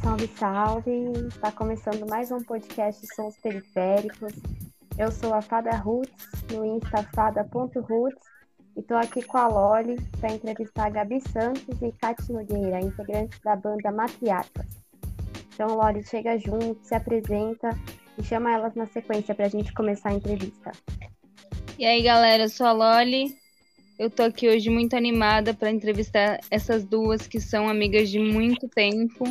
Salve, salve! Está começando mais um podcast Sons Periféricos. Eu sou a Fada Roots, no Insta fada.roots, e estou aqui com a Loli para entrevistar a Gabi Santos e Kati Nogueira, integrantes da banda Matriarcas. Então, Loli, chega junto, se apresenta e chama elas na sequência para a gente começar a entrevista. E aí, galera, eu sou a Loli. Eu tô aqui hoje muito animada para entrevistar essas duas que são amigas de muito tempo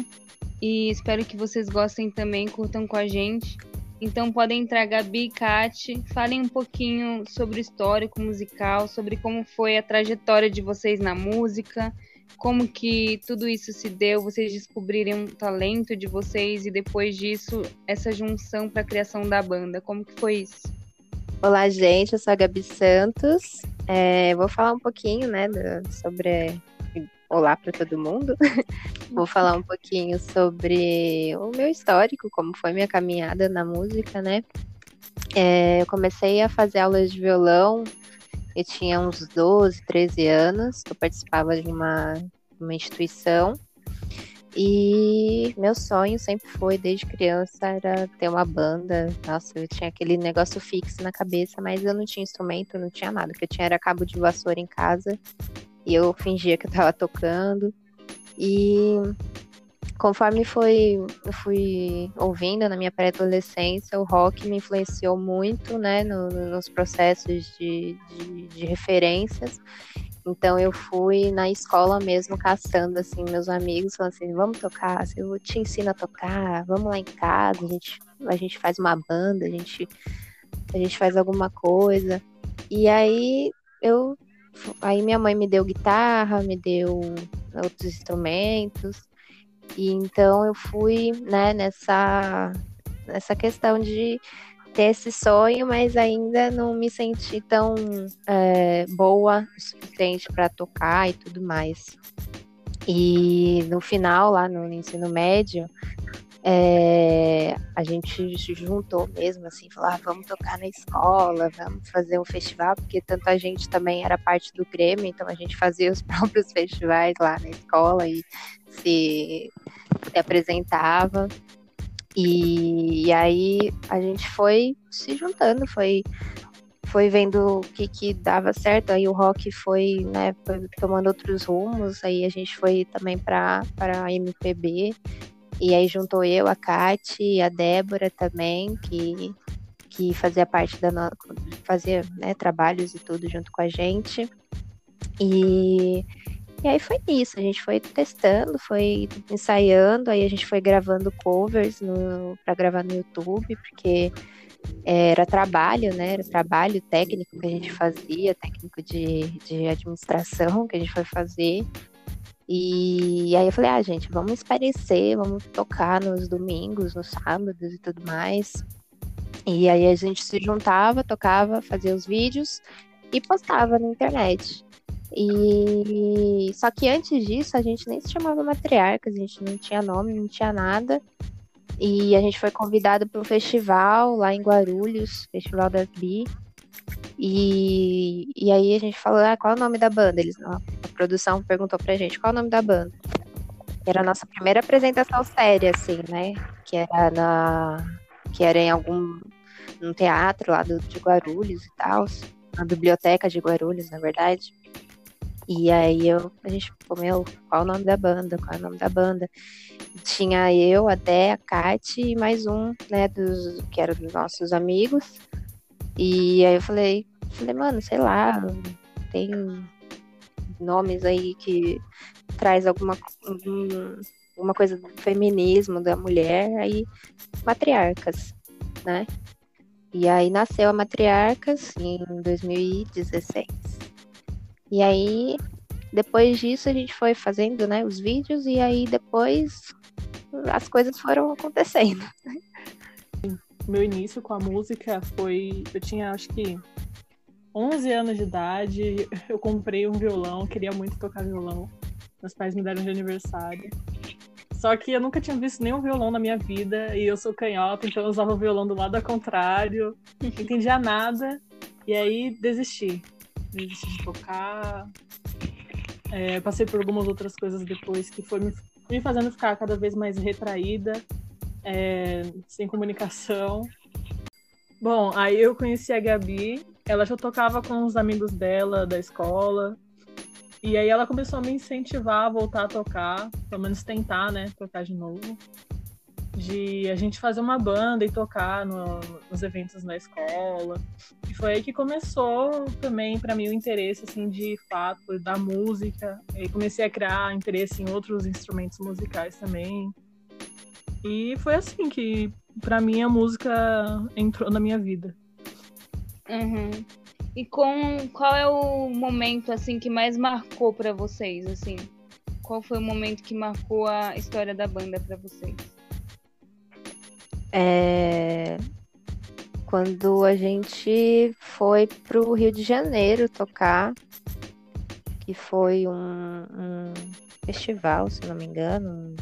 e espero que vocês gostem também, curtam com a gente. Então podem entrar Gabi e Kate, falem um pouquinho sobre o histórico musical, sobre como foi a trajetória de vocês na música, como que tudo isso se deu, vocês descobrirem um talento de vocês e depois disso essa junção para a criação da banda. Como que foi isso? Olá, gente, eu sou a Gabi Santos. É, vou falar um pouquinho, né, do, sobre olá para todo mundo. Vou falar um pouquinho sobre o meu histórico, como foi minha caminhada na música, né? É, eu comecei a fazer aulas de violão, eu tinha uns 12, 13 anos, eu participava de uma, uma instituição. E meu sonho sempre foi, desde criança, era ter uma banda. Nossa, eu tinha aquele negócio fixo na cabeça, mas eu não tinha instrumento, não tinha nada. O que eu tinha era cabo de vassoura em casa e eu fingia que eu tava tocando. E conforme foi, fui ouvindo na minha pré-adolescência, o rock me influenciou muito, né, no, nos processos de, de, de, referências. Então eu fui na escola mesmo caçando assim meus amigos, falando assim, vamos tocar, eu te ensino a tocar, vamos lá em casa, a gente, a gente faz uma banda, a gente, a gente faz alguma coisa. E aí eu Aí minha mãe me deu guitarra, me deu outros instrumentos. E então eu fui, né, nessa, nessa questão de ter esse sonho, mas ainda não me senti tão é, boa o suficiente para tocar e tudo mais. E no final, lá no ensino médio, é, a gente se juntou mesmo, assim, falou, ah, vamos tocar na escola, vamos fazer um festival, porque tanta gente também era parte do Grêmio, então a gente fazia os próprios festivais lá na escola e se, se apresentava. E, e, aí a gente foi se juntando, foi, foi vendo o que, que dava certo, aí o rock foi, né, foi tomando outros rumos, aí a gente foi também para a MPB, e aí juntou eu, a Kate, a Débora também, que, que fazia parte da nossa. fazia né, trabalhos e tudo junto com a gente. E, e aí foi isso, a gente foi testando, foi ensaiando, aí a gente foi gravando covers para gravar no YouTube, porque era trabalho, né? Era trabalho técnico que a gente fazia, técnico de, de administração que a gente foi fazer. E aí eu falei, ah, gente, vamos esparecer, vamos tocar nos domingos, nos sábados e tudo mais. E aí a gente se juntava, tocava, fazia os vídeos e postava na internet. E só que antes disso a gente nem se chamava matriarcas, a gente não tinha nome, não tinha nada. E a gente foi convidado para um festival lá em Guarulhos, Festival das Bi. E, e aí a gente falou, ah, qual é o nome da banda? Eles, a produção perguntou pra gente qual é o nome da banda. Era a nossa primeira apresentação séria, assim, né? Que era na. Que era em algum. num teatro lá do, de Guarulhos e tal. Na biblioteca de Guarulhos, na verdade. E aí eu, a gente ficou, meu, qual é o nome da banda? Qual é o nome da banda? Tinha eu, a Dé, a Kate e mais um, né, dos, que era dos nossos amigos. E aí eu falei, falei, mano, sei lá, tem nomes aí que traz alguma, alguma coisa do feminismo da mulher, aí matriarcas, né? E aí nasceu a Matriarcas em 2016. E aí, depois disso, a gente foi fazendo né, os vídeos e aí depois as coisas foram acontecendo meu início com a música foi. Eu tinha acho que 11 anos de idade. Eu comprei um violão, queria muito tocar violão. Meus pais me deram de aniversário. Só que eu nunca tinha visto nenhum violão na minha vida e eu sou canhota, então eu usava o violão do lado ao contrário, não entendia nada. E aí desisti. Desisti de tocar. É, passei por algumas outras coisas depois que foi me, me fazendo ficar cada vez mais retraída, é, sem comunicação. Bom, aí eu conheci a Gabi, ela já tocava com os amigos dela da escola, e aí ela começou a me incentivar a voltar a tocar, pelo menos tentar, né, tocar de novo. De a gente fazer uma banda e tocar no, nos eventos na escola. E foi aí que começou também para mim o interesse assim de fato da música. E comecei a criar interesse em outros instrumentos musicais também. E foi assim que para mim a música entrou na minha vida. Uhum. E com qual é o momento assim que mais marcou para vocês assim? Qual foi o momento que marcou a história da banda para vocês? É... Quando a gente foi pro Rio de Janeiro tocar, que foi um, um festival, se não me engano,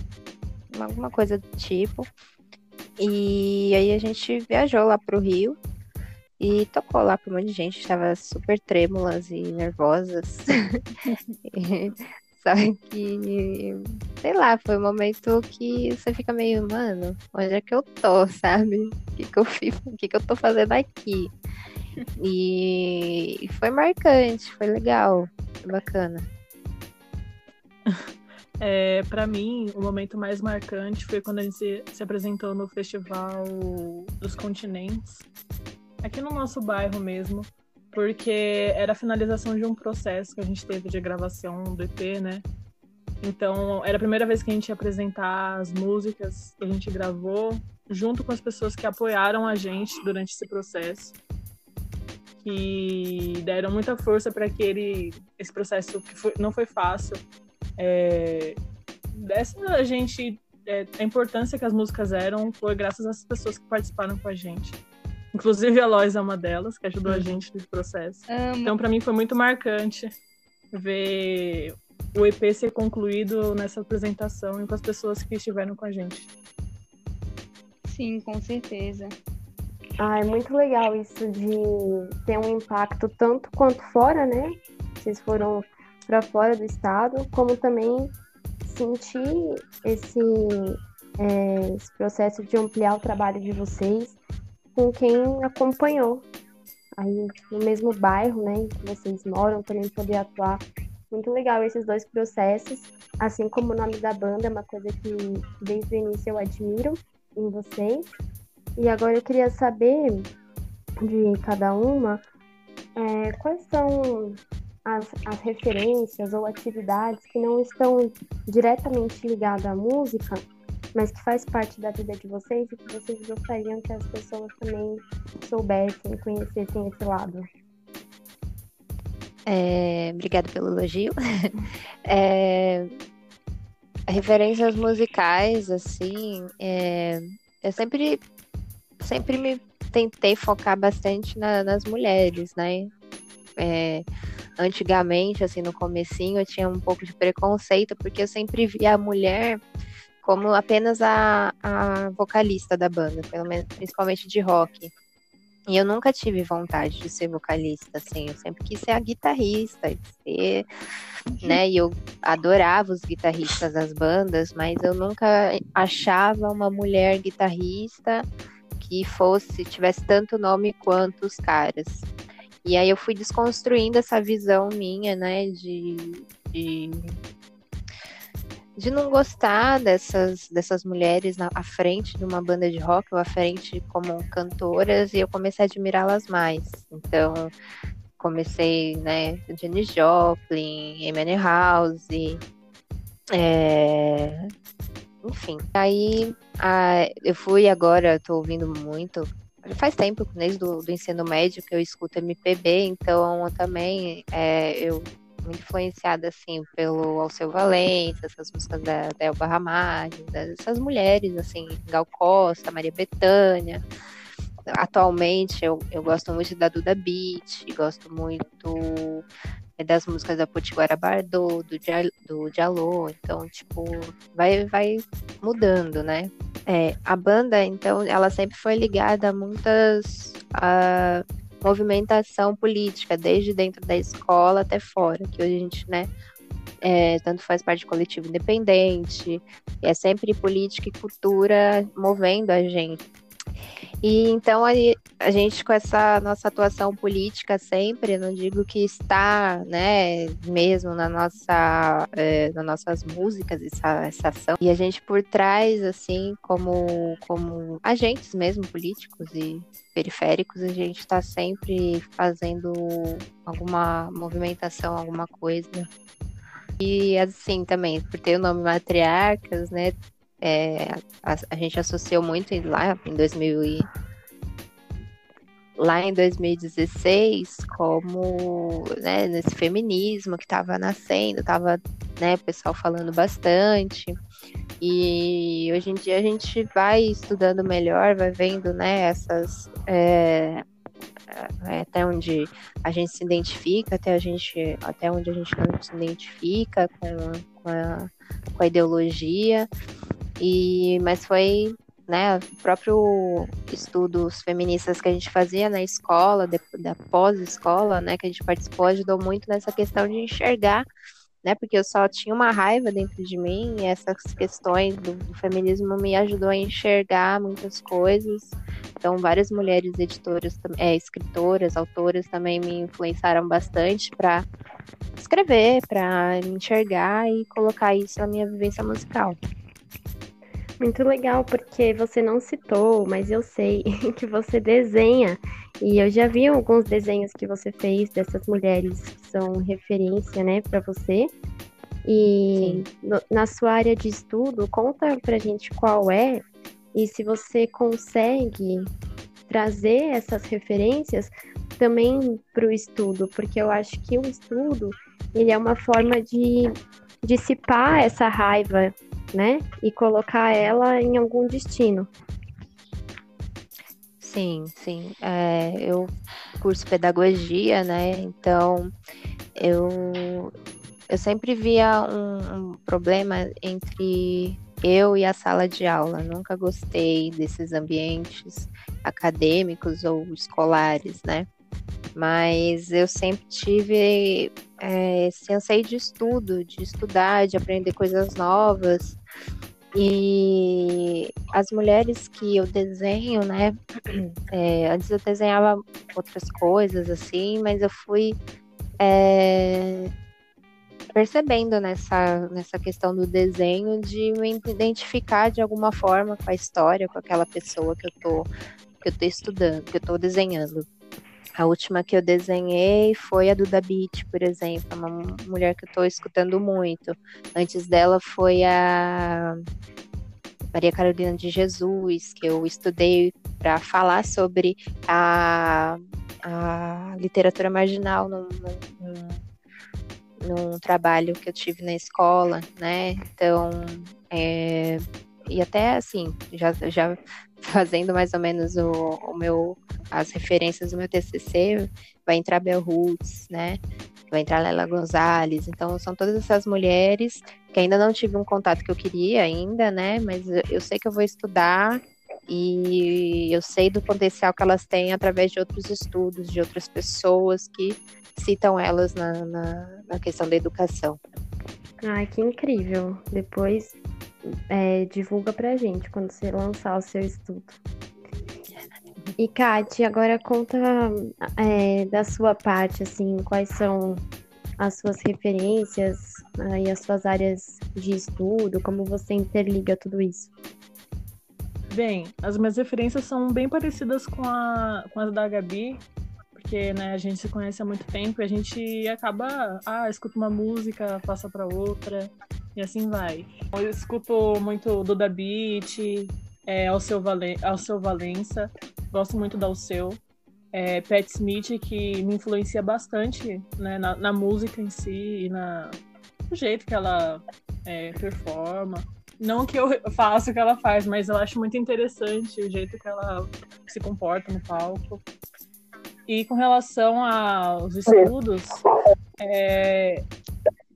alguma coisa do tipo. E aí a gente viajou lá pro Rio e tocou lá pra um monte de gente, estava super trêmulas e nervosas. Só que, sei lá, foi um momento que você fica meio, mano, onde é que eu tô, sabe? O que, que eu fiz, o que, que eu tô fazendo aqui? E foi marcante, foi legal, foi bacana. É, para mim, o momento mais marcante foi quando a gente se, se, apresentou no Festival dos Continentes, aqui no nosso bairro mesmo, porque era a finalização de um processo que a gente teve de gravação do EP, né? Então, era a primeira vez que a gente ia apresentar as músicas que a gente gravou, junto com as pessoas que apoiaram a gente durante esse processo, que deram muita força para aquele esse processo que foi, não foi fácil é, dessa a gente é, a importância que as músicas eram foi graças às pessoas que participaram com a gente. Inclusive a Lois é uma delas, que ajudou a gente nesse processo. Amo. Então, para mim, foi muito marcante ver o EP ser concluído nessa apresentação e com as pessoas que estiveram com a gente. Sim, com certeza. Ah, é muito legal isso de ter um impacto tanto quanto fora, né? Vocês foram para fora do estado, como também sentir esse, é, esse processo de ampliar o trabalho de vocês com quem acompanhou aí no mesmo bairro, né, que vocês moram, também poder atuar. Muito legal esses dois processos, assim como o nome da banda é uma coisa que desde o início eu admiro em vocês. E agora eu queria saber de cada uma é, quais são as, as referências ou atividades que não estão diretamente ligadas à música, mas que faz parte da vida de vocês e que vocês gostariam que as pessoas também soubessem, conhecessem esse lado. É, obrigada pelo elogio. é, referências musicais, assim, é, eu sempre, sempre me tentei focar bastante na, nas mulheres, né? É, antigamente, assim, no comecinho, eu tinha um pouco de preconceito, porque eu sempre via a mulher como apenas a, a vocalista da banda, pelo menos, principalmente de rock. E eu nunca tive vontade de ser vocalista, assim, eu sempre quis ser a guitarrista, ser, né, e eu adorava os guitarristas das bandas, mas eu nunca achava uma mulher guitarrista que fosse, tivesse tanto nome quanto os caras. E aí eu fui desconstruindo essa visão minha, né, de, de, de não gostar dessas, dessas mulheres na, à frente de uma banda de rock ou à frente como cantoras, e eu comecei a admirá-las mais. Então, comecei, né, Jenny Joplin, Amy House, é... enfim. Aí a, eu fui agora, tô ouvindo muito faz tempo, desde do, ensino médio, que eu escuto MPB, então também é, eu muito influenciada assim pelo Alceu Valença, essas músicas da, da Elba Ramalho, dessas mulheres assim, Gal Costa, Maria Bethânia. Atualmente eu, eu gosto muito da Duda Beat, gosto muito é das músicas da Potiguara Bardot, do, do Diallo, então, tipo, vai, vai mudando, né? É, a banda, então, ela sempre foi ligada a muitas, a movimentação política, desde dentro da escola até fora, que hoje a gente, né, é, tanto faz parte de coletivo independente, é sempre política e cultura movendo a gente. E então a gente com essa nossa atuação política sempre, não digo que está, né, mesmo na nossa, é, nas nossas músicas essa, essa ação. E a gente por trás, assim, como como agentes mesmo políticos e periféricos, a gente está sempre fazendo alguma movimentação, alguma coisa. E assim também, por ter o nome Matriarcas, né? É, a, a, gente associou muito lá em 2000 e, lá em 2016 como né, nesse feminismo que estava nascendo, estava né, o pessoal falando bastante. E hoje em dia a gente vai estudando melhor, vai vendo né, essas. É, é, até onde a gente se identifica, até, a gente, até onde a gente não se identifica com, com, a, com a ideologia. E, mas foi né, próprio estudos feministas que a gente fazia na escola, de, da pós-escola, né, que a gente participou, ajudou muito nessa questão de enxergar, né, porque eu só tinha uma raiva dentro de mim e essas questões do, do feminismo me ajudou a enxergar muitas coisas. Então, várias mulheres editoras, é, escritoras, autoras também me influenciaram bastante para escrever, para enxergar e colocar isso na minha vivência musical. Muito legal, porque você não citou, mas eu sei que você desenha. E eu já vi alguns desenhos que você fez dessas mulheres que são referência, né, para você. E no, na sua área de estudo, conta pra gente qual é e se você consegue trazer essas referências também para o estudo, porque eu acho que o estudo ele é uma forma de dissipar essa raiva né? E colocar ela em algum destino. Sim, sim. É, eu curso pedagogia, né? Então eu, eu sempre via um, um problema entre eu e a sala de aula. Nunca gostei desses ambientes acadêmicos ou escolares, né? Mas eu sempre tive é, esse anseio de estudo, de estudar, de aprender coisas novas. E as mulheres que eu desenho, né? É, antes eu desenhava outras coisas, assim, mas eu fui é, percebendo nessa, nessa questão do desenho de me identificar de alguma forma com a história, com aquela pessoa que eu tô, que eu tô estudando, que eu tô desenhando. A última que eu desenhei foi a Duda Beat, por exemplo, uma mulher que eu estou escutando muito. Antes dela foi a Maria Carolina de Jesus, que eu estudei para falar sobre a, a literatura marginal num, num, num, trabalho que eu tive na escola, né? Então, é, e até assim, já, já fazendo mais ou menos o, o meu as referências do meu TCC, vai entrar Bell Hooks, né? Vai entrar Lela Gonzalez. Então, são todas essas mulheres que ainda não tive um contato que eu queria ainda, né? Mas eu sei que eu vou estudar e eu sei do potencial que elas têm através de outros estudos, de outras pessoas que citam elas na, na, na questão da educação. Ai, que incrível. Depois é, divulga pra gente quando você lançar o seu estudo. E, Kate, agora conta é, da sua parte, assim, quais são as suas referências né, e as suas áreas de estudo, como você interliga tudo isso. Bem, as minhas referências são bem parecidas com, a, com as da Gabi, porque né, a gente se conhece há muito tempo e a gente acaba, ah, escuta uma música, passa para outra e assim vai. Eu escuto muito Duda Beat, é, Alceu, Valen Alceu Valença, gosto muito da Alceu. É, Pat Smith, que me influencia bastante né, na, na, música em si e na, no jeito que ela é, performa. Não que eu faça o que ela faz, mas eu acho muito interessante o jeito que ela se comporta no palco. E com relação aos estudos, é,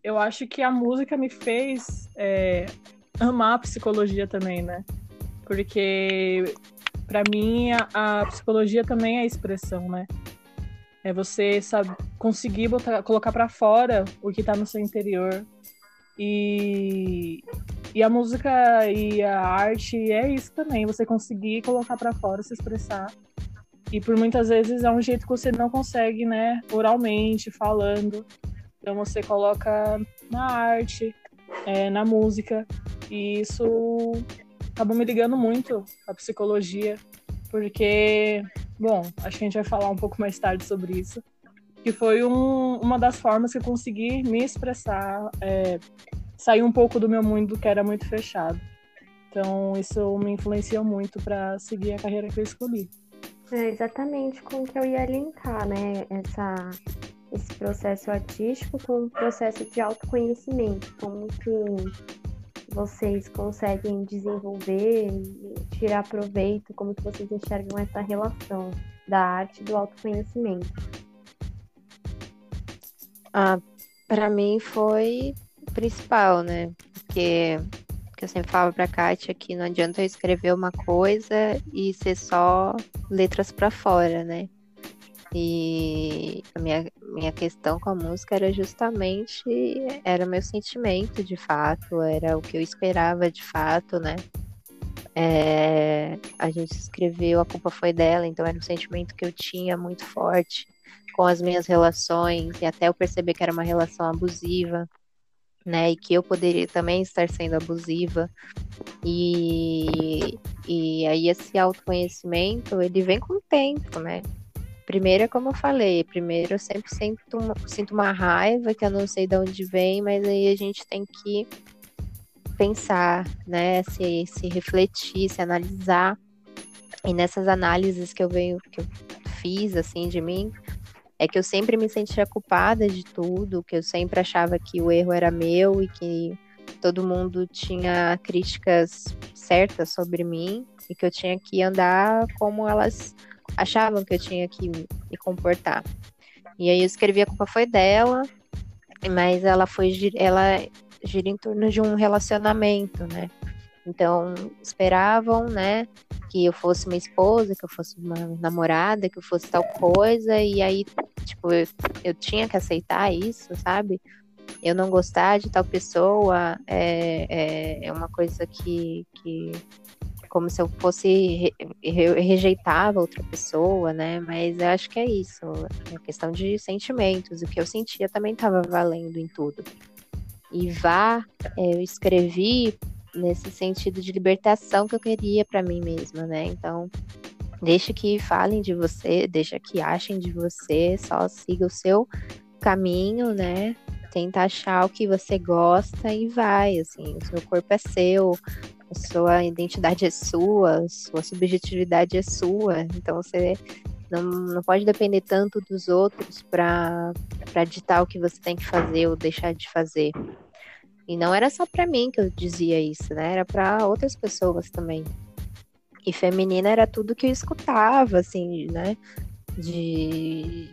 eu acho que a música me fez é, amar a psicologia também, né? Porque para mim a, a, psicologia também é expressão, né? É você sabe, conseguir botar, colocar para fora o que está no seu interior. E, e a música e a arte é isso também, você conseguir colocar para fora, se expressar. E por muitas vezes é um jeito que você não consegue, né, oralmente, falando. Então você coloca na arte, é, na música. E isso acabou me ligando muito à psicologia, porque, bom, acho que a gente vai falar um pouco mais tarde sobre isso, que foi um, uma das formas que eu consegui me expressar, é, sair um pouco do meu mundo que era muito fechado. Então, isso me influenciou muito para seguir a carreira que eu escolhi. É exatamente com o que eu ia linkar, né? Essa, esse processo artístico com o processo de autoconhecimento. Como que vocês conseguem desenvolver e tirar proveito, como que vocês enxergam essa relação da arte e do autoconhecimento? Ah, para mim foi principal, né? Porque que eu sempre falo pra Kátia que não adianta eu escrever uma coisa e ser só letras para fora, né? E a minha, minha questão com a música era justamente era o meu sentimento de fato, era o que eu esperava de fato, né? É, a gente escreveu A Culpa Foi Dela, então era um sentimento que eu tinha muito forte com as minhas relações, e até eu perceber que era uma relação abusiva, né? E que eu poderia também estar sendo abusiva. E, e aí esse autoconhecimento, ele vem com o tempo, né? Primeiro é como eu falei, primeiro eu sempre sinto uma, sinto uma raiva que eu não sei de onde vem, mas aí a gente tem que pensar, né, se, se refletir, se analisar. E nessas análises que eu venho, que eu fiz assim de mim, é que eu sempre me sentia culpada de tudo, que eu sempre achava que o erro era meu e que todo mundo tinha críticas certas sobre mim e que eu tinha que andar como elas achavam que eu tinha que me comportar. E aí eu escrevi a culpa foi dela, mas ela foi ela gira em torno de um relacionamento, né? Então, esperavam, né, que eu fosse uma esposa, que eu fosse uma namorada, que eu fosse tal coisa, e aí, tipo, eu, eu tinha que aceitar isso, sabe? Eu não gostar de tal pessoa é, é, é uma coisa que, que como se eu fosse re, rejeitava outra pessoa, né? Mas eu acho que é isso, é questão de sentimentos. O que eu sentia também estava valendo em tudo. E vá, é, eu escrevi nesse sentido de libertação que eu queria para mim mesma, né? Então, deixa que falem de você, deixa que achem de você, só siga o seu caminho, né? Tenta achar o que você gosta e vai, assim, o seu corpo é seu, a sua identidade é sua, sua subjetividade é sua, então você não, não pode depender tanto dos outros para ditar o que você tem que fazer ou deixar de fazer. E não era só para mim que eu dizia isso, né? Era para outras pessoas também. E feminina era tudo que eu escutava, assim, né? De,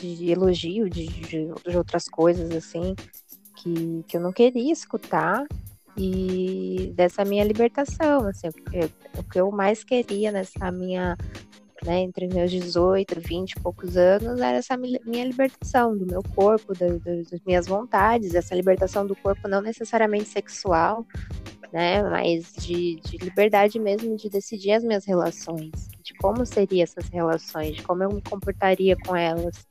de elogio, de, de, de outras coisas, assim, que, que eu não queria escutar. E dessa minha libertação, assim, o que eu mais queria nessa minha, né, entre meus 18, 20 e poucos anos, era essa minha libertação do meu corpo, das, das minhas vontades, essa libertação do corpo não necessariamente sexual, né, mas de, de liberdade mesmo de decidir as minhas relações, de como seriam essas relações, de como eu me comportaria com elas,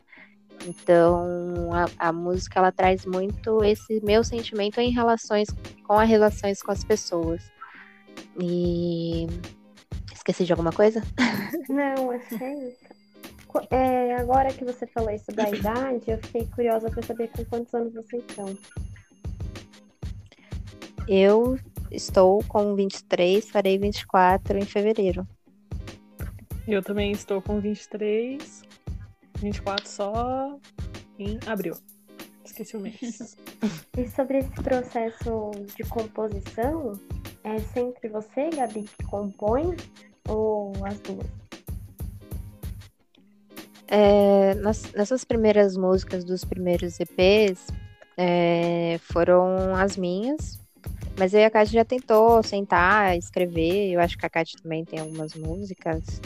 então, a, a, música ela traz muito esse meu sentimento em relações com as relações com as pessoas. E esqueci de alguma coisa? Não, acho que é isso. É, agora que você falou isso da idade, eu fiquei curiosa para saber com quantos anos vocês estão. Eu estou com 23, farei 24 em fevereiro. Eu também estou com 23, 24 só em abril. Esqueci o mês. e sobre esse processo de composição, é sempre você, Gabi, que compõe ou as duas? É, nas, nessas primeiras músicas dos primeiros EPs é, foram as minhas, mas aí a Kátia já tentou sentar, escrever. Eu acho que a Kátia também tem algumas músicas.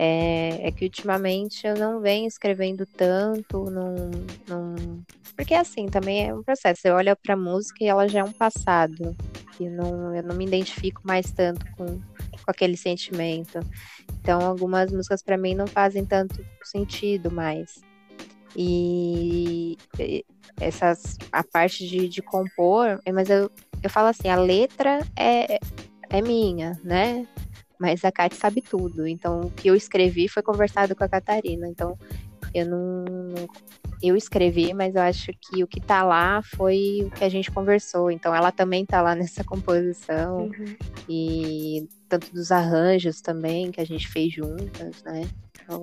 É, é, que ultimamente eu não venho escrevendo tanto, não, porque assim também é um processo. Eu olho para música e ela já é um passado, e não, eu não me identifico mais tanto com, com aquele sentimento. Então, algumas músicas para mim não fazem tanto sentido mais. E essas a parte de, de compor, mas eu, eu falo assim, a letra é, é minha, né? Mas a Kate sabe tudo. Então, o que eu escrevi foi conversado com a Catarina. Então, eu não. Eu escrevi, mas eu acho que o que tá lá foi o que a gente conversou. Então, ela também tá lá nessa composição. Uhum. E tanto dos arranjos também, que a gente fez juntas, né? Então,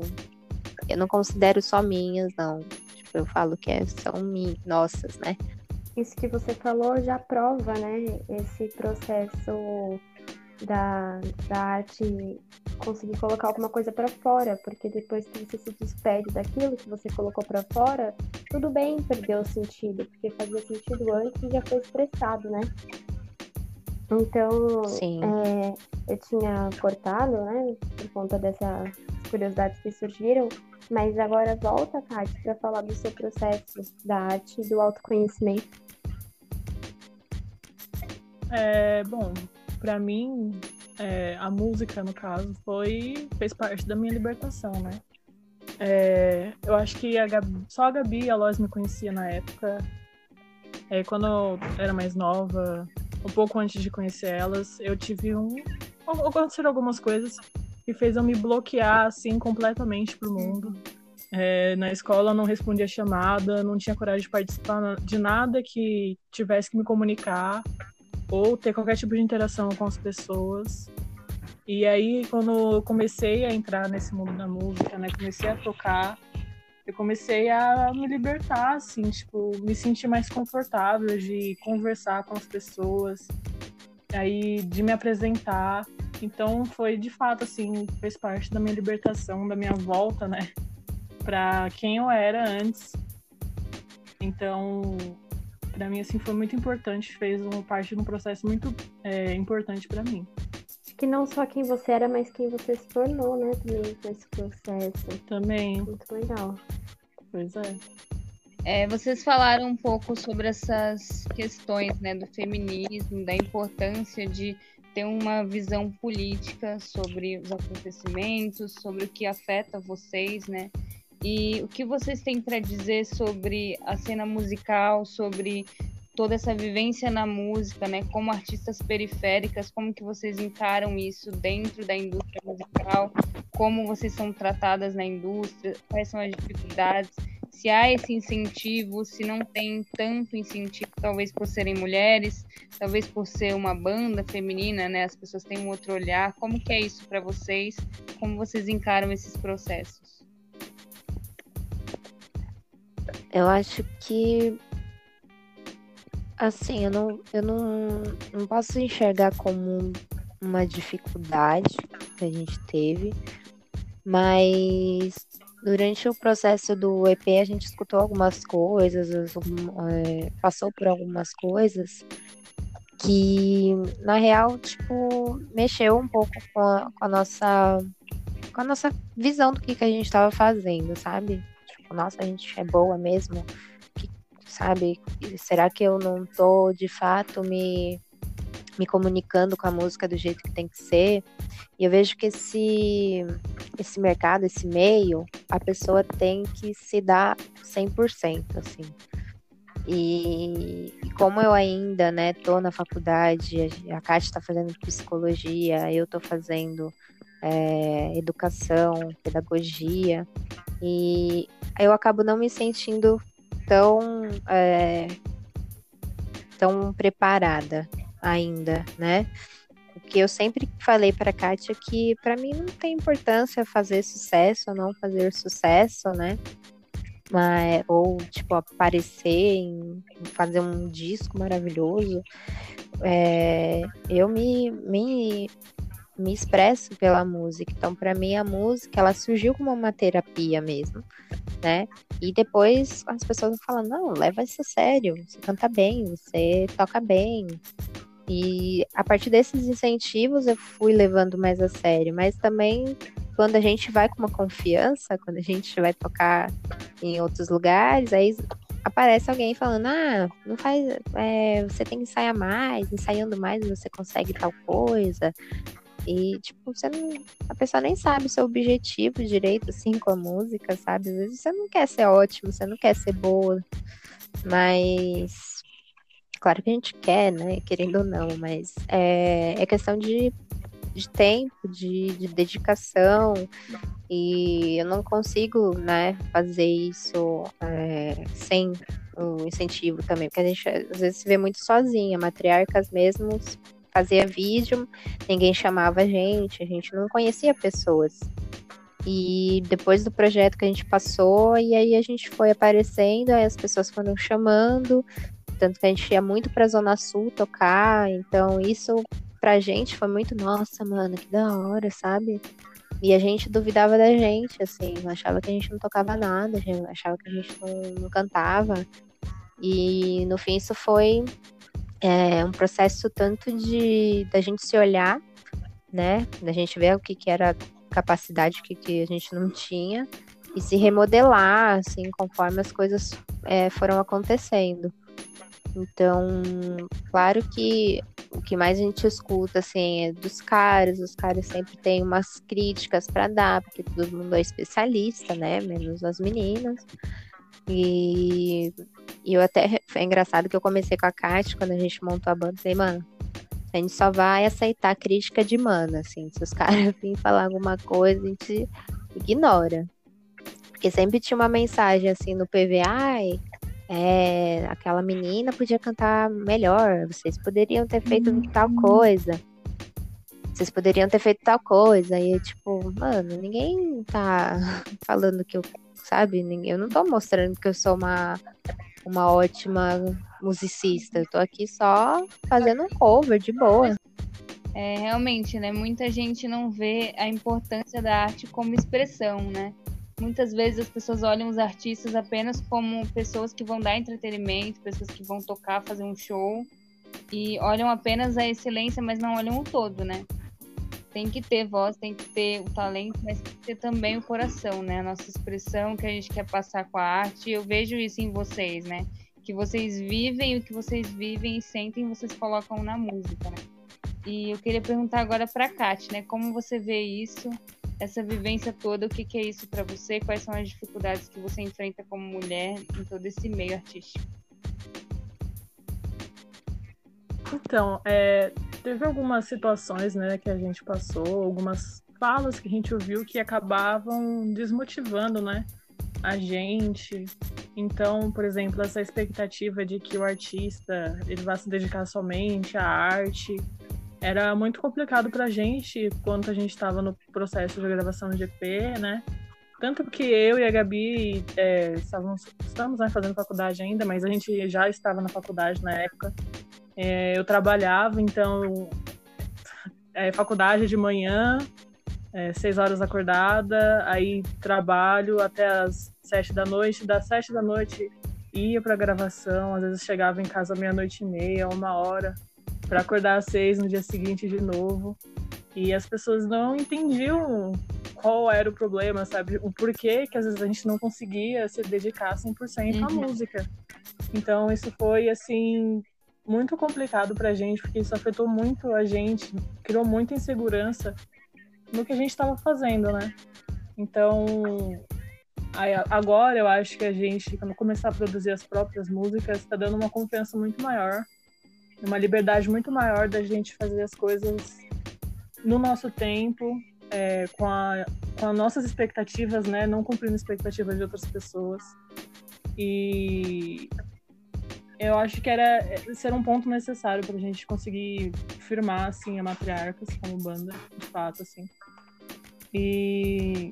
eu não considero só minhas, não. Tipo, eu falo que é, são minhas, nossas, né? Isso que você falou já prova, né? Esse processo da, da arte conseguir colocar alguma coisa para fora, porque depois que você se despede daquilo que você colocou para fora, tudo bem perder o sentido, porque fazia sentido antes e já foi expressado, né? Então, é, eu tinha cortado, né, por conta dessas curiosidades que surgiram, mas agora volta, Tati, para falar do seu processo da arte e do autoconhecimento. É, bom, para mim, é, a música, no caso, foi fez parte da minha libertação, né? É, eu acho que a Gabi, só a Gabi e a Lois me conhecia na época. É, quando eu era mais nova, um pouco antes de conhecer elas, eu tive um. Aconteceram algumas coisas que fez eu me bloquear, assim, completamente pro mundo. É, na escola eu não respondia chamada, não tinha coragem de participar de nada que tivesse que me comunicar ou ter qualquer tipo de interação com as pessoas. E aí, quando eu comecei a entrar nesse mundo da música, né, comecei a tocar, eu comecei a me libertar, assim, tipo, me sentir mais confortável de conversar com as pessoas, aí de me apresentar. Então, foi de fato, assim, fez parte da minha libertação, da minha volta, né, para quem eu era antes. Então, para mim assim foi muito importante, fez uma parte de um processo muito é, importante para mim. Acho que não só quem você era, mas quem você se tornou, né, também com esse processo. Também. Muito legal. Pois é. É, vocês falaram um pouco sobre essas questões né, do feminismo, da importância de ter uma visão política sobre os acontecimentos, sobre o que afeta vocês, né? E o que vocês têm para dizer sobre a cena musical, sobre toda essa vivência na música, né? Como artistas periféricas, como que vocês encaram isso dentro da indústria musical? Como vocês são tratadas na indústria? Quais são as dificuldades? Se há esse incentivo, se não tem tanto incentivo, talvez por serem mulheres, talvez por ser uma banda feminina, né? As pessoas têm um outro olhar. Como que é isso para vocês? Como vocês encaram esses processos? Eu acho que assim, eu não, eu não, não posso enxergar como uma dificuldade que a gente teve, mas durante o processo do EP a gente escutou algumas coisas, é, passou por algumas coisas que na real tipo mexeu um pouco com a, com a nossa com a nossa visão do que, que a gente estava fazendo, sabe? Nossa, a gente é boa mesmo, que, sabe? Será que eu não tô de fato me me comunicando com a música do jeito que tem que ser. E eu vejo que esse, esse mercado, esse meio, a pessoa tem que se dar 100%, assim. E, e como eu ainda, né, tô na faculdade, a, a Kátia tá fazendo psicologia, eu tô fazendo é, educação, pedagogia, e eu acabo não me sentindo tão, é, tão preparada ainda, né? Porque eu sempre falei para Kátia que para mim não tem importância fazer sucesso ou não fazer sucesso, né? Mas, ou tipo aparecer em, fazer um disco maravilhoso. É, eu me, me me expresso pela música. Então, para mim, a música ela surgiu como uma terapia mesmo, né? E depois as pessoas falam: não, leva isso a sério, você canta bem, você toca bem. E a partir desses incentivos eu fui levando mais a sério, mas também quando a gente vai com uma confiança, quando a gente vai tocar em outros lugares, aí aparece alguém falando, ah, não faz. É, você tem que ensaiar mais, ensaiando mais você consegue tal coisa. E, tipo, você não. A pessoa nem sabe o seu objetivo direito, assim, com a música, sabe? Às vezes você não quer ser ótimo, você não quer ser boa. Mas. Claro que a gente quer, né? Querendo ou não, mas é, é questão de, de tempo, de, de dedicação. E eu não consigo, né, fazer isso é, sem o incentivo também, porque a gente às vezes se vê muito sozinha, matriarcas mesmo fazia vídeo, ninguém chamava a gente, a gente não conhecia pessoas. E depois do projeto que a gente passou, e aí a gente foi aparecendo, aí as pessoas foram chamando, tanto que a gente ia muito pra Zona Sul tocar, então isso pra gente foi muito, nossa, mano, que da hora, sabe? E a gente duvidava da gente, assim, achava que a gente não tocava nada, achava que a gente não, não cantava. E no fim isso foi é, um processo tanto de da gente se olhar, né? Da gente ver o que, que era capacidade, o que, que a gente não tinha, e se remodelar, assim, conforme as coisas é, foram acontecendo. Então, claro que o que mais a gente escuta, assim, é dos caras, os caras sempre têm umas críticas para dar, porque todo mundo é especialista, né, menos as meninas. E, e eu até, foi engraçado que eu comecei com a Kat, quando a gente montou a banda, falei, mano, a gente só vai aceitar crítica de mana, assim, se os caras virem falar alguma coisa, a gente ignora. Porque sempre tinha uma mensagem, assim, no PV, ai, é, aquela menina podia cantar melhor, vocês poderiam ter feito uhum. tal coisa. Vocês poderiam ter feito tal coisa. E tipo, mano, ninguém tá falando que eu, sabe? Eu não tô mostrando que eu sou uma, uma ótima musicista. Eu tô aqui só fazendo um cover de boa. É, realmente, né? Muita gente não vê a importância da arte como expressão, né? Muitas vezes as pessoas olham os artistas apenas como pessoas que vão dar entretenimento, pessoas que vão tocar, fazer um show e olham apenas a excelência, mas não olham o todo, né? Tem que ter voz, tem que ter o talento, mas tem que ter também o coração, né? A nossa expressão que a gente quer passar com a arte. Eu vejo isso em vocês, né? Que vocês vivem o que vocês vivem e sentem, vocês colocam na música, né? E eu queria perguntar agora para a Kat, né? Como você vê isso? essa vivência toda, o que, que é isso para você? Quais são as dificuldades que você enfrenta como mulher em todo esse meio artístico? Então, é, teve algumas situações né, que a gente passou, algumas falas que a gente ouviu que acabavam desmotivando né, a gente. Então, por exemplo, essa expectativa de que o artista ele vá se dedicar somente à arte era muito complicado pra gente quando a gente estava no processo de gravação de EP, né? Tanto que eu e a Gabi é, estávamos, estamos né, fazendo faculdade ainda, mas a gente já estava na faculdade na época. É, eu trabalhava, então, é, faculdade de manhã, é, seis horas acordada, aí trabalho até as sete da noite, das sete da noite ia para gravação, às vezes chegava em casa meia-noite e meia, uma hora para acordar às seis no dia seguinte de novo. E as pessoas não entendiam qual era o problema, sabe? O porquê que às vezes a gente não conseguia se dedicar 100% uhum. à música. Então isso foi assim muito complicado pra gente, porque isso afetou muito a gente, criou muita insegurança no que a gente estava fazendo, né? Então, agora eu acho que a gente, quando começar a produzir as próprias músicas, está dando uma confiança muito maior uma liberdade muito maior da gente fazer as coisas no nosso tempo, é, com, a, com as nossas expectativas, né? Não cumprindo expectativas de outras pessoas. E eu acho que era ser um ponto necessário para a gente conseguir firmar assim a Matriarcas como banda, de fato, assim. E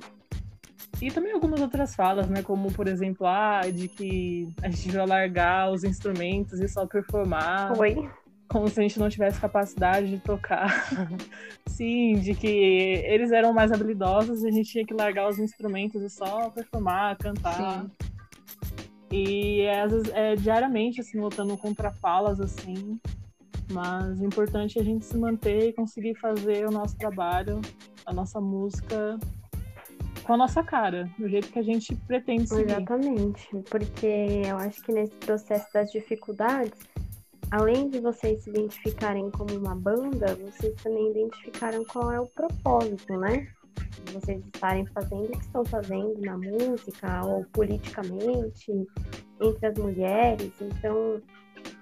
e também algumas outras falas, né? Como, por exemplo, ah, de que a gente vai largar os instrumentos e só performar. Foi. Como se a gente não tivesse capacidade de tocar. Sim, de que eles eram mais habilidosos e a gente tinha que largar os instrumentos e só performar, cantar. Sim. E é, às vezes é diariamente, assim, lutando contra falas, assim. Mas o importante é a gente se manter e conseguir fazer o nosso trabalho, a nossa música com a nossa cara, do jeito que a gente pretende seguir. Exatamente, porque eu acho que nesse processo das dificuldades, além de vocês se identificarem como uma banda, vocês também identificaram qual é o propósito, né? Vocês estarem fazendo o que estão fazendo na música ou politicamente entre as mulheres. Então,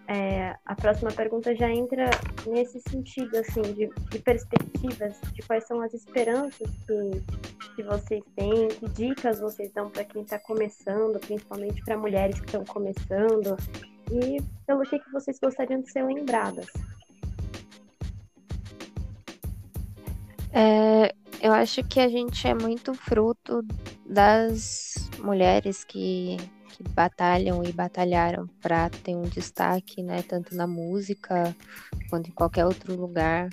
é, a próxima pergunta já entra nesse sentido, assim, de, de, perspectivas, de quais são as esperanças que, que vocês têm, que dicas vocês dão para quem está começando, principalmente para mulheres que estão começando, e pelo que, que vocês gostariam de ser lembradas. É, eu acho que a gente é muito fruto das mulheres que que batalham e batalharam para ter um destaque, né, tanto na música quanto em qualquer outro lugar.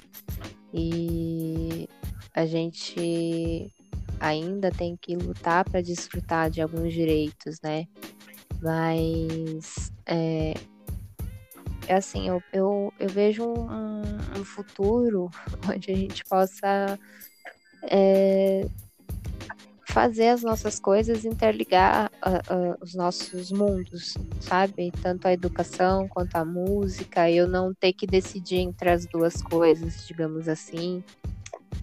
E a gente ainda tem que lutar para desfrutar de alguns direitos, né? Mas é, é assim, eu, eu, eu vejo um, um, futuro onde a gente possa é, fazer as nossas coisas interligar uh, uh, os nossos mundos, sabe? Tanto a educação quanto a música, eu não ter que decidir entre as duas coisas, digamos assim.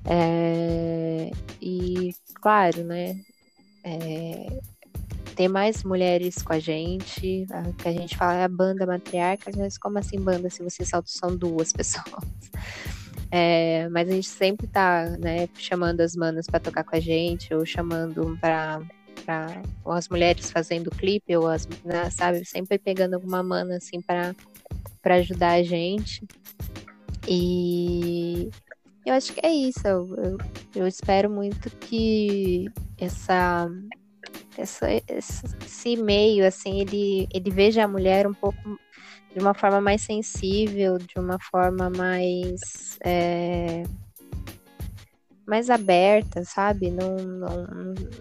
É... E, claro, né? É... Ter mais mulheres com a gente, que a gente fala é a banda matriarca, mas como assim banda se vocês só são duas pessoas? É, mas a gente sempre tá, né, chamando as manas para tocar com a gente, ou chamando para ou as mulheres fazendo clipe, ou as, né, sabe, sempre pegando alguma mana assim para para ajudar a gente. E eu acho que é isso. Eu, eu, eu espero muito que essa, essa, esse meio, assim, ele, ele veja a mulher um pouco de uma forma mais sensível, de uma forma mais é, mais aberta, sabe? Não, não,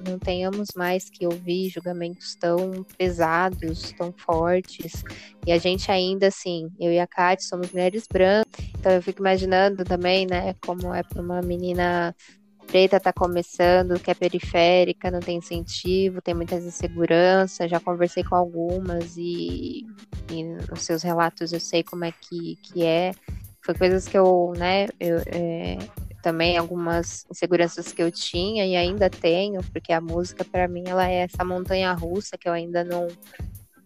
não tenhamos mais que ouvir julgamentos tão pesados, tão fortes. E a gente ainda, assim, eu e a Kate somos mulheres brancas, então eu fico imaginando também, né, como é para uma menina preta está começando, que é periférica, não tem incentivo, tem muitas inseguranças. Já conversei com algumas e, e nos seus relatos eu sei como é que, que é. Foi coisas que eu, né, eu, é, também algumas inseguranças que eu tinha e ainda tenho, porque a música para mim ela é essa montanha russa que eu ainda não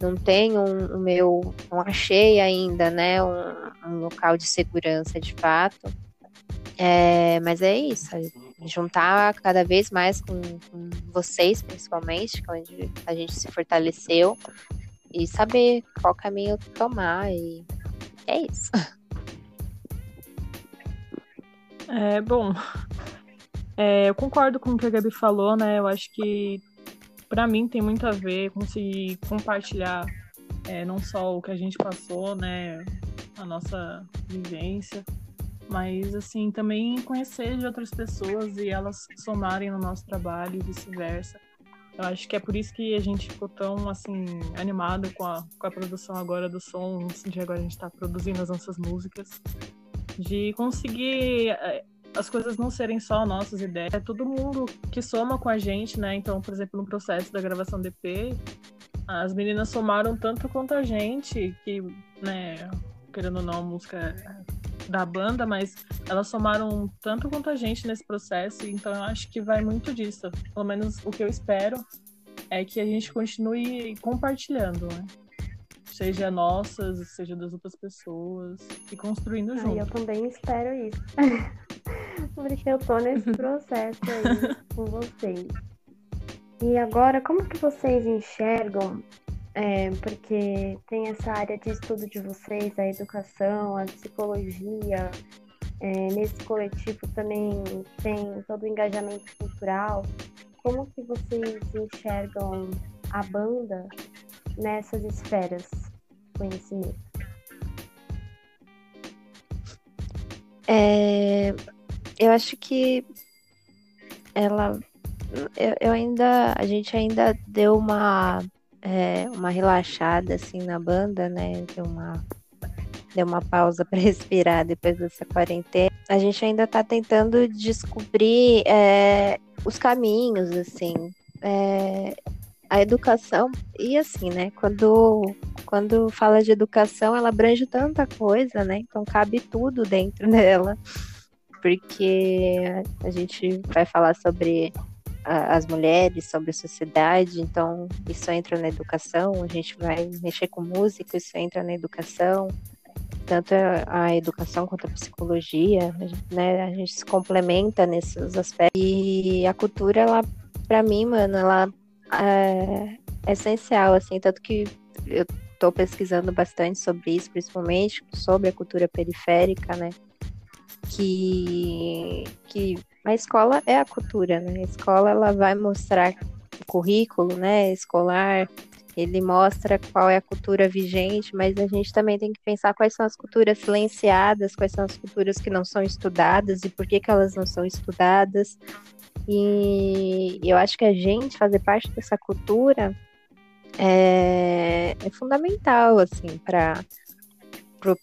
não tenho o um, meu, não achei ainda, né, um, um local de segurança de fato. É, mas é isso, juntar cada vez mais com, com vocês, principalmente, é onde a gente se fortaleceu, e saber qual caminho tomar, e é isso. É, bom, é, eu concordo com o que a Gabi falou, né? Eu acho que para mim tem muito a ver conseguir compartilhar é, não só o que a gente passou, né? A nossa vivência, mas assim também conhecer de outras pessoas e elas somarem no nosso trabalho e vice-versa. Eu acho que é por isso que a gente ficou tão assim animado com a, com a produção agora do som, de agora a gente está produzindo as nossas músicas, de conseguir eh, as coisas não serem só nossas ideias, é todo mundo que soma com a gente, né? Então, por exemplo, no processo da gravação do EP, as meninas somaram tanto quanto a gente, que, né, querendo ou não, a música da banda, mas elas somaram tanto quanto a gente nesse processo, então eu acho que vai muito disso. Pelo menos o que eu espero é que a gente continue compartilhando, né? Seja nossas, seja das outras pessoas, e construindo junto. eu também espero isso. Porque eu tô nesse processo aí com vocês. E agora, como que vocês enxergam é, porque tem essa área de estudo de vocês, a educação, a psicologia. É, nesse coletivo também tem todo o engajamento cultural. Como que vocês enxergam a banda nessas esferas de conhecimento? É, eu acho que ela eu, eu, ainda a gente ainda deu uma é, uma relaxada assim na banda, né? Deu uma deu uma pausa para respirar depois dessa quarentena. A gente ainda está tentando descobrir é, os caminhos, assim. É, a educação, e assim, né? Quando, quando fala de educação, ela abrange tanta coisa, né? Então cabe tudo dentro dela. Porque a gente vai falar sobre as mulheres, sobre a sociedade, então isso entra na educação, a gente vai mexer com música, isso entra na educação, tanto a educação quanto a psicologia, né? A gente se complementa nesses aspectos. E a cultura, ela, para mim, mano, ela é, é essencial, assim, tanto que eu estou pesquisando bastante sobre isso, principalmente sobre a cultura periférica, né? Que, que a escola é a cultura, né? A escola ela vai mostrar o currículo, né, escolar, ele mostra qual é a cultura vigente, mas a gente também tem que pensar quais são as culturas silenciadas, quais são as culturas que não são estudadas e por que, que elas não são estudadas. E eu acho que a gente fazer parte dessa cultura é, é fundamental, assim, para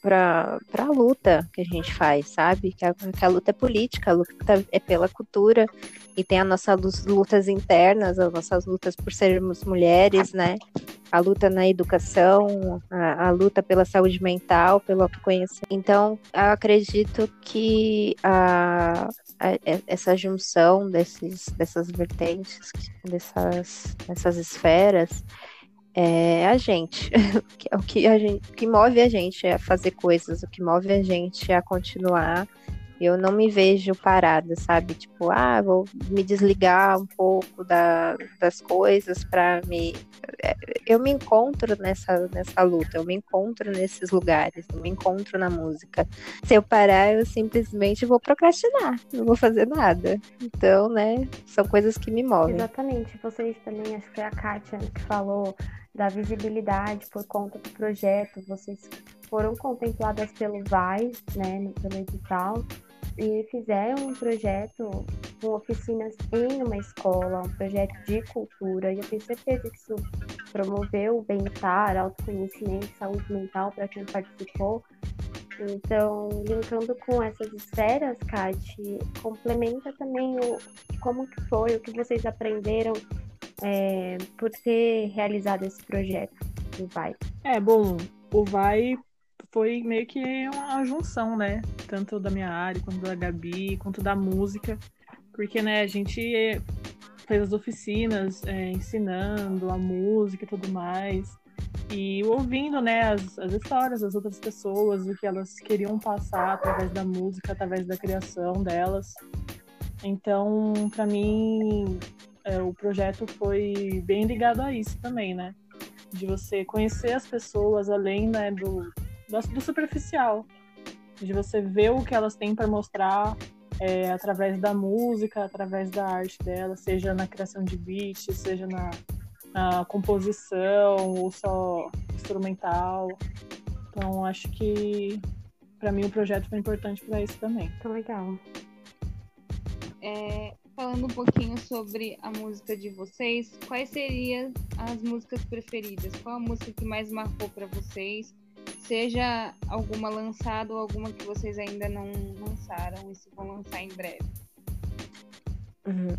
para a luta que a gente faz, sabe? Que a, que a, luta é política, a luta é pela cultura e tem as nossas lutas internas, as nossas lutas por sermos mulheres, né? A luta na educação, a, a luta pela saúde mental, pelo autoconhecimento. Então, eu acredito que a, essa junção desses, dessas vertentes, dessas, dessas esferas, é a gente. o que a gente, o que move a gente é fazer coisas, o que move a gente é a continuar. Eu não me vejo parada, sabe? Tipo, ah, vou me desligar um pouco da, das coisas para me. É, eu me encontro nessa, nessa luta, eu me encontro nesses lugares, eu me encontro na música. Se eu parar, eu simplesmente vou procrastinar, não vou fazer nada. Então, né, são coisas que me movem. Exatamente. Vocês também, acho que foi a Kátia que falou da visibilidade por conta do projeto. Vocês foram contempladas pelo VAI, né, pelo edital, e fizeram um projeto com oficinas em uma escola, um projeto de cultura, e eu tenho certeza que isso promoveu o bem-estar, autoconhecimento, saúde mental para quem participou. Então, linkando com essas esferas, Kate, complementa também o como que foi, o que vocês aprenderam é, por ter realizado esse projeto do Vai? É, bom, o Vai foi meio que uma junção, né? Tanto da minha área, quanto da Gabi, quanto da música. Porque, né, a gente fez as oficinas é, ensinando a música e tudo mais. E ouvindo, né, as, as histórias das outras pessoas, o que elas queriam passar através da música, através da criação delas. Então, para mim, é, o projeto foi bem ligado a isso também, né? De você conhecer as pessoas além né, do, do superficial, de você ver o que elas têm para mostrar é, através da música, através da arte dela, seja na criação de beats, seja na, na composição ou só instrumental. Então, acho que para mim o projeto foi importante para isso também. Muito legal. É, falando um pouquinho sobre a música de vocês, quais seriam as músicas preferidas? Qual a música que mais marcou para vocês? Seja alguma lançada ou alguma que vocês ainda não lançaram e se vão lançar em breve. Uhum.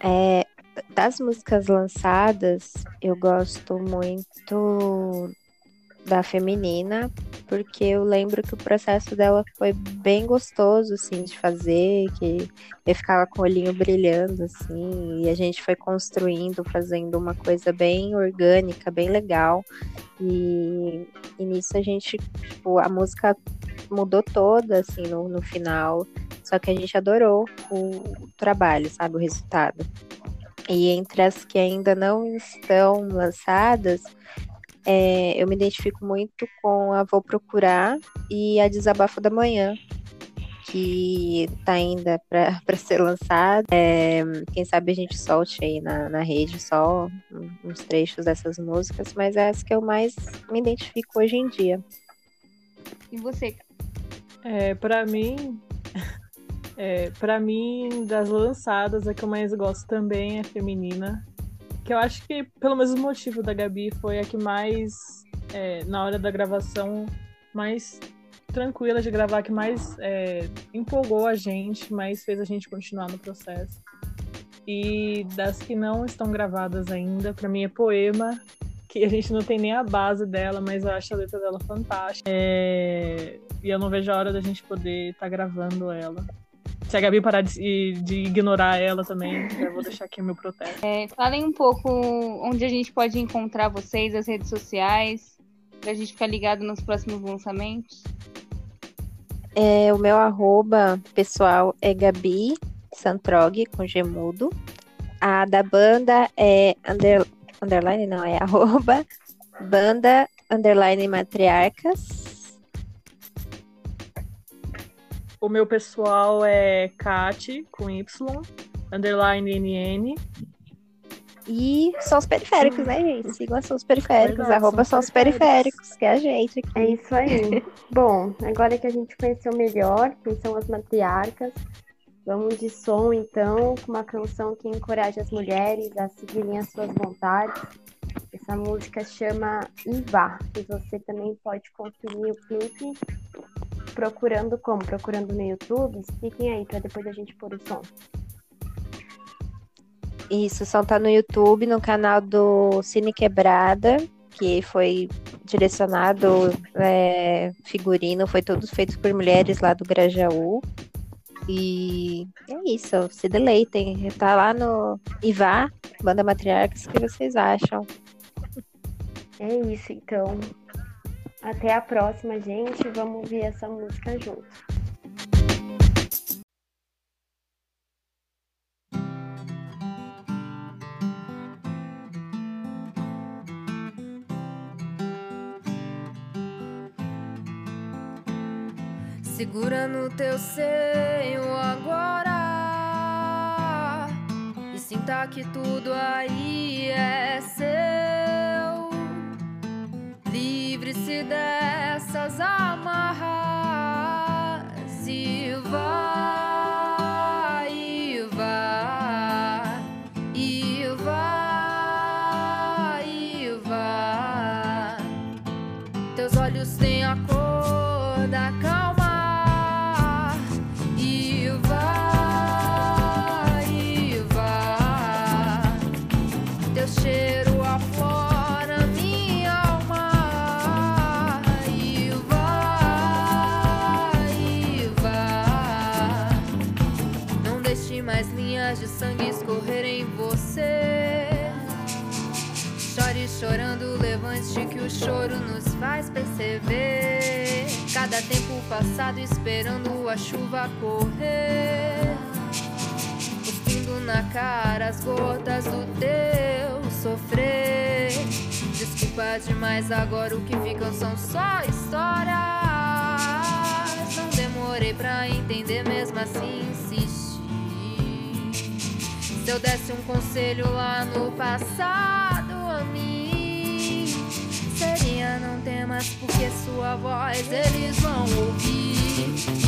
É, das músicas lançadas, eu gosto muito da feminina, porque eu lembro que o processo dela foi bem gostoso, assim, de fazer, que eu ficava com o olhinho brilhando, assim, e a gente foi construindo, fazendo uma coisa bem orgânica, bem legal, e, e nisso a gente, tipo, a música mudou toda, assim, no, no final, só que a gente adorou o, o trabalho, sabe, o resultado. E entre as que ainda não estão lançadas, é, eu me identifico muito com a Vou Procurar e a Desabafo da Manhã, que tá ainda para ser lançada. É, quem sabe a gente solte aí na, na rede só uns trechos dessas músicas, mas é as que eu mais me identifico hoje em dia. E você? É, para mim, é, para mim, das lançadas, a que eu mais gosto também é feminina que eu acho que, pelo mesmo motivo da Gabi, foi a que mais, é, na hora da gravação, mais tranquila de gravar, que mais é, empolgou a gente, mais fez a gente continuar no processo. E das que não estão gravadas ainda, para mim é Poema, que a gente não tem nem a base dela, mas eu acho a letra dela fantástica. É... E eu não vejo a hora da gente poder estar tá gravando ela. Se a Gabi parar de, de ignorar ela também, já vou deixar aqui o meu protesto. É, falem um pouco onde a gente pode encontrar vocês, as redes sociais, pra gente ficar ligado nos próximos lançamentos. É, o meu arroba pessoal é Gabi Santrog, com gemudo. A da banda é under, underline, não, é arroba banda underline matriarcas. O meu pessoal é Kati, com Y, underline NN. E são os periféricos, né, gente? Sigam são os periféricos, Verdade, arroba são os periféricos, que é a gente aqui. É isso aí. Bom, agora que a gente conheceu melhor quem são as matriarcas, vamos de som, então, com uma canção que encoraja as mulheres a seguirem as suas vontades. Essa música chama Ivá, e você também pode conferir o clipe procurando como? Procurando no YouTube? Expliquem aí para depois a gente pôr o som. Isso, só tá no YouTube, no canal do Cine Quebrada, que foi direcionado, é, figurino, foi todos feitos por mulheres lá do Grajaú. E é isso, se deleitem. Tá lá no Ivá, Banda Matriarcas, o que vocês acham? É isso, então. Até a próxima, gente. Vamos ouvir essa música junto. Segura no teu seio agora e sinta que tudo aí é seu. Dessas amarras e vai, e vai, e vai, e vai. Teus olhos têm a cor da calma. de chorando, levante que o choro nos faz perceber. Cada tempo passado esperando a chuva correr. Cuspindo na cara as gotas do teu sofrer. Desculpa demais, agora o que ficam são só histórias. Não demorei pra entender, mesmo assim insisti. Se eu desse um conselho lá no passado não temas porque sua voz eles vão ouvir.